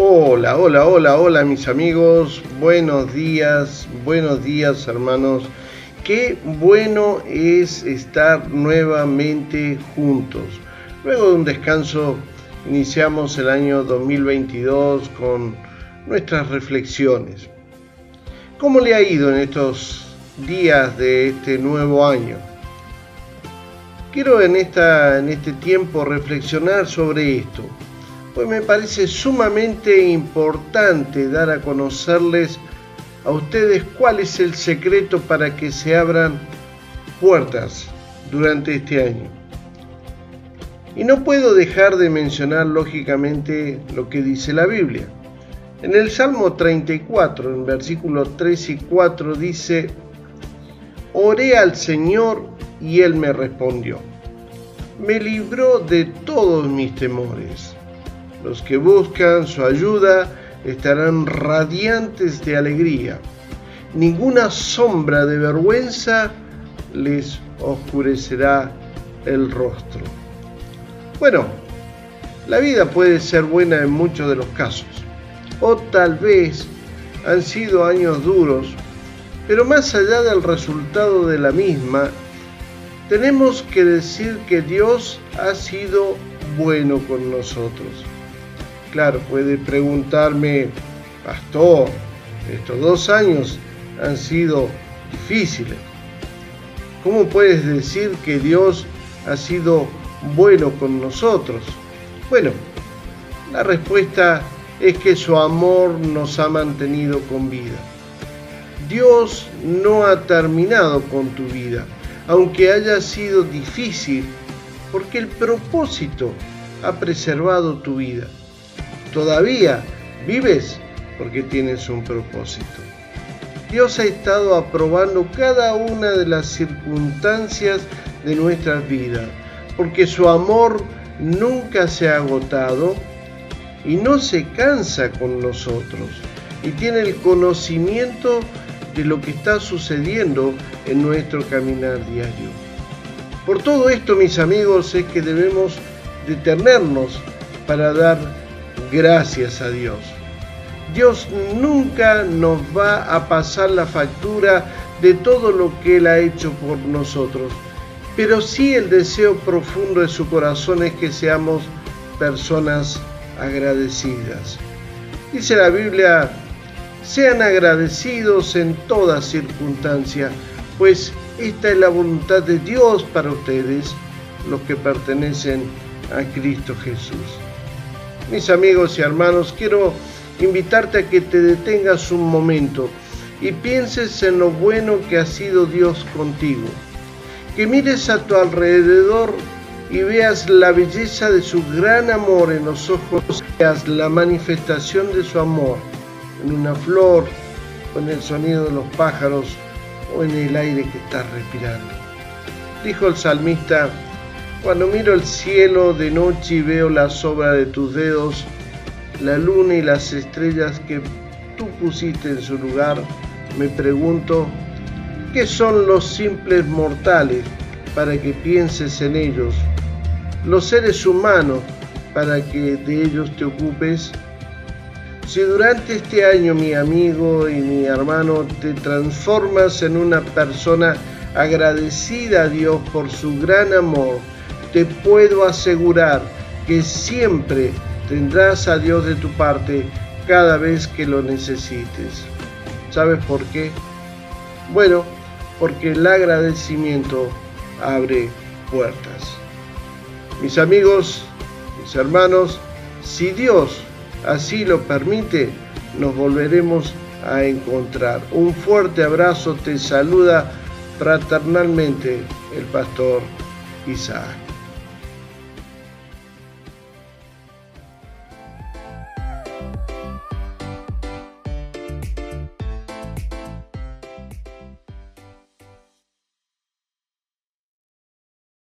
Hola, hola, hola, hola mis amigos, buenos días, buenos días hermanos. Qué bueno es estar nuevamente juntos. Luego de un descanso iniciamos el año 2022 con nuestras reflexiones. ¿Cómo le ha ido en estos días de este nuevo año? Quiero en, esta, en este tiempo reflexionar sobre esto pues me parece sumamente importante dar a conocerles a ustedes cuál es el secreto para que se abran puertas durante este año. Y no puedo dejar de mencionar lógicamente lo que dice la Biblia. En el Salmo 34, en versículos 3 y 4 dice, Oré al Señor y Él me respondió. Me libró de todos mis temores. Los que buscan su ayuda estarán radiantes de alegría. Ninguna sombra de vergüenza les oscurecerá el rostro. Bueno, la vida puede ser buena en muchos de los casos, o tal vez han sido años duros, pero más allá del resultado de la misma, tenemos que decir que Dios ha sido bueno con nosotros. Claro, puede preguntarme, pastor, estos dos años han sido difíciles. ¿Cómo puedes decir que Dios ha sido bueno con nosotros? Bueno, la respuesta es que su amor nos ha mantenido con vida. Dios no ha terminado con tu vida, aunque haya sido difícil, porque el propósito ha preservado tu vida todavía vives porque tienes un propósito. Dios ha estado aprobando cada una de las circunstancias de nuestras vidas, porque su amor nunca se ha agotado y no se cansa con nosotros y tiene el conocimiento de lo que está sucediendo en nuestro caminar diario. Por todo esto, mis amigos, es que debemos detenernos para dar gracias a Dios. Dios nunca nos va a pasar la factura de todo lo que Él ha hecho por nosotros, pero sí el deseo profundo de su corazón es que seamos personas agradecidas. Dice la Biblia, sean agradecidos en toda circunstancia, pues esta es la voluntad de Dios para ustedes, los que pertenecen a Cristo Jesús. Mis amigos y hermanos, quiero invitarte a que te detengas un momento y pienses en lo bueno que ha sido Dios contigo. Que mires a tu alrededor y veas la belleza de su gran amor en los ojos, veas la manifestación de su amor en una flor, en el sonido de los pájaros o en el aire que estás respirando. Dijo el salmista, cuando miro el cielo de noche y veo la sobra de tus dedos, la luna y las estrellas que tú pusiste en su lugar, me pregunto, ¿qué son los simples mortales para que pienses en ellos? Los seres humanos para que de ellos te ocupes. Si durante este año mi amigo y mi hermano te transformas en una persona agradecida a Dios por su gran amor, te puedo asegurar que siempre tendrás a Dios de tu parte cada vez que lo necesites. ¿Sabes por qué? Bueno, porque el agradecimiento abre puertas. Mis amigos, mis hermanos, si Dios así lo permite, nos volveremos a encontrar. Un fuerte abrazo te saluda fraternalmente el pastor Isaac.